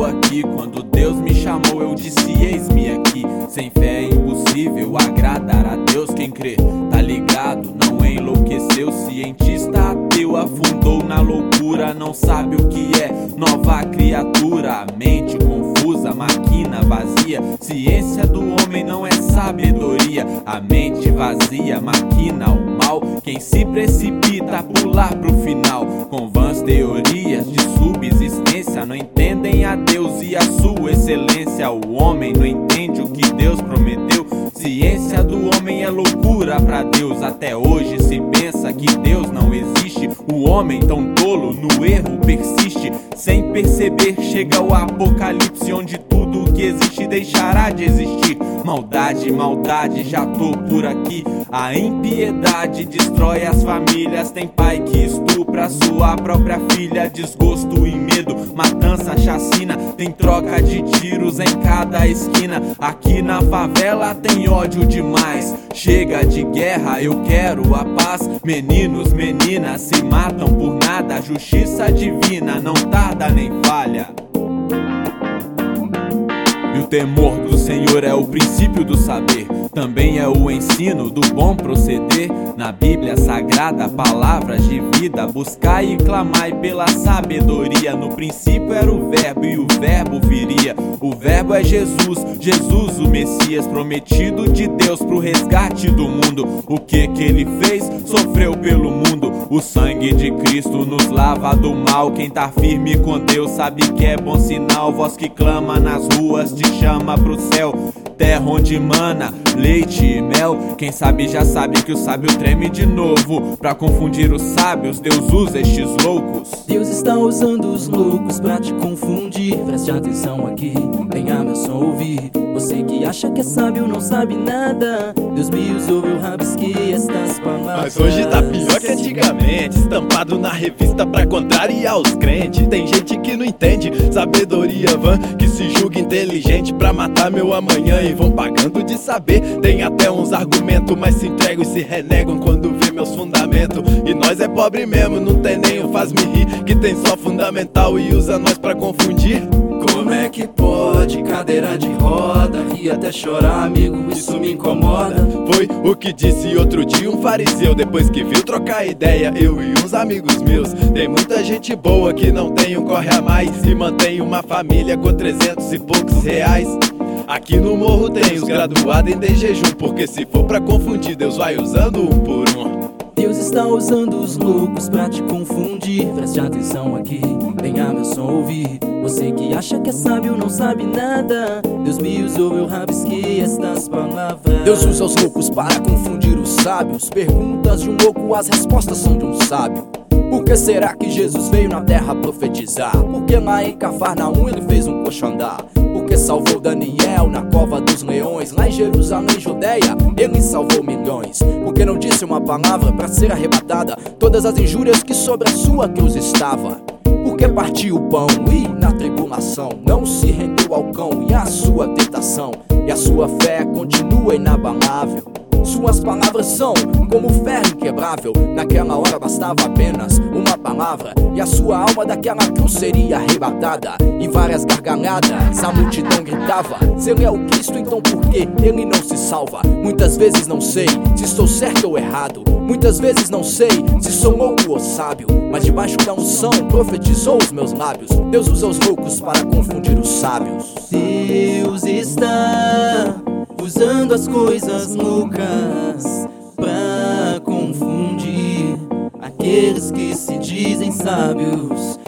tô aqui. Quando Deus me chamou, eu disse: Eis-me aqui. Sem fé é impossível agradar a Deus. Quem crê, tá ligado, não enlouqueceu. Cientista ateu afundou na loucura. Não sabe o que é nova criatura. Mente confusa, máquina vazia. Ciência do homem não é sabedoria. A mente vazia, maquina o mal. Quem se precipita, pular pro final. Com vãs teorias de subsistência. Não entendem O homem não entende o que Deus prometeu. Ciência do homem é loucura para Deus. Até hoje se pensa que Deus não existe. O homem tão tolo no erro persiste. Sem perceber, chega o apocalipse onde tudo que existe deixará de existir. Maldade, maldade, já tô por aqui. A impiedade destrói as famílias. Tem pai que estupra sua própria filha. Desgosto e medo, matança, chacina. Tem troca de tiros em cada esquina. Aqui na favela tem ódio demais. Chega de guerra, eu quero a paz. Meninos, meninas se matam por nada. Justiça divina não tarda nem falha. E o temor do Senhor é o princípio do saber, também é o ensino do bom proceder. Na Bíblia Sagrada, palavras de vida, buscai e clamai pela sabedoria. No princípio era o Verbo e o Verbo viria. O Verbo é Jesus, Jesus o Messias, prometido de Deus pro resgate do mundo. O que que ele fez? Sofreu pelo mundo. O sangue de Cristo nos lava do mal. Quem tá firme com Deus sabe que é bom sinal. Voz que clama nas ruas te chama pro céu. Terra onde mana leite e mel. Quem sabe já sabe que o sábio treme de novo. Pra confundir os sábios, Deus usa estes loucos. Deus está usando os loucos pra te confundir. Preste atenção aqui, venha meu som ouvir. Você que acha que é sábio não sabe nada. Deus me usou, eu rabisquei estas palavras. Mas hoje tá pior que antigamente. Estampado na revista pra contrariar os crentes. Tem gente que não entende sabedoria vã, que se julga inteligente pra matar meu amanhã. E vão pagando de saber. Tem até uns argumentos, mas se entregam e se renegam quando vê meus fundamentos. E nós é pobre mesmo, não tem nem o faz-me rir. Que tem só fundamental e usa nós pra confundir. Como é que pode cadeira de roda e até chorar, amigo? Isso me incomoda. Foi o que disse outro dia um fariseu Depois que viu trocar ideia, eu e uns amigos meus Tem muita gente boa que não tem um corre a mais E mantém uma família com trezentos e poucos reais Aqui no morro tem os graduados em de jejum Porque se for pra confundir, Deus vai usando um por um Deus está usando os loucos pra te confundir. Preste atenção aqui, venha meu som ouvir. Você que acha que é sábio não sabe nada. Deus me usou, eu rabisquei estas palavras. Deus usa os loucos para confundir os sábios. Perguntas de um louco, as respostas são de um sábio. Por que será que Jesus veio na terra profetizar? Porque lá em Cafarnaum ele fez um coxo andar. Porque salvou Daniel na cova dos leões. Lá em Jerusalém, Judeia, ele salvou milhões. Porque não disse uma palavra para ser arrebatada. Todas as injúrias que sobre a sua cruz estava. Porque partiu o pão e na tribulação não se rendeu ao cão e à sua tentação. E a sua fé continua inabalável. Suas palavras são como ferro inquebrável. Naquela hora bastava apenas uma palavra, e a sua alma daquela cruz seria arrebatada. E várias gargalhadas, a multidão gritava: Se ele é o Cristo, então por que ele não se salva? Muitas vezes não sei se estou certo ou errado. Muitas vezes não sei se sou louco ou sábio. Mas debaixo da unção profetizou os meus lábios. Deus usa os loucos para confundir os sábios. Deus está usando as coisas loucas pra confundir aqueles que se dizem sábios.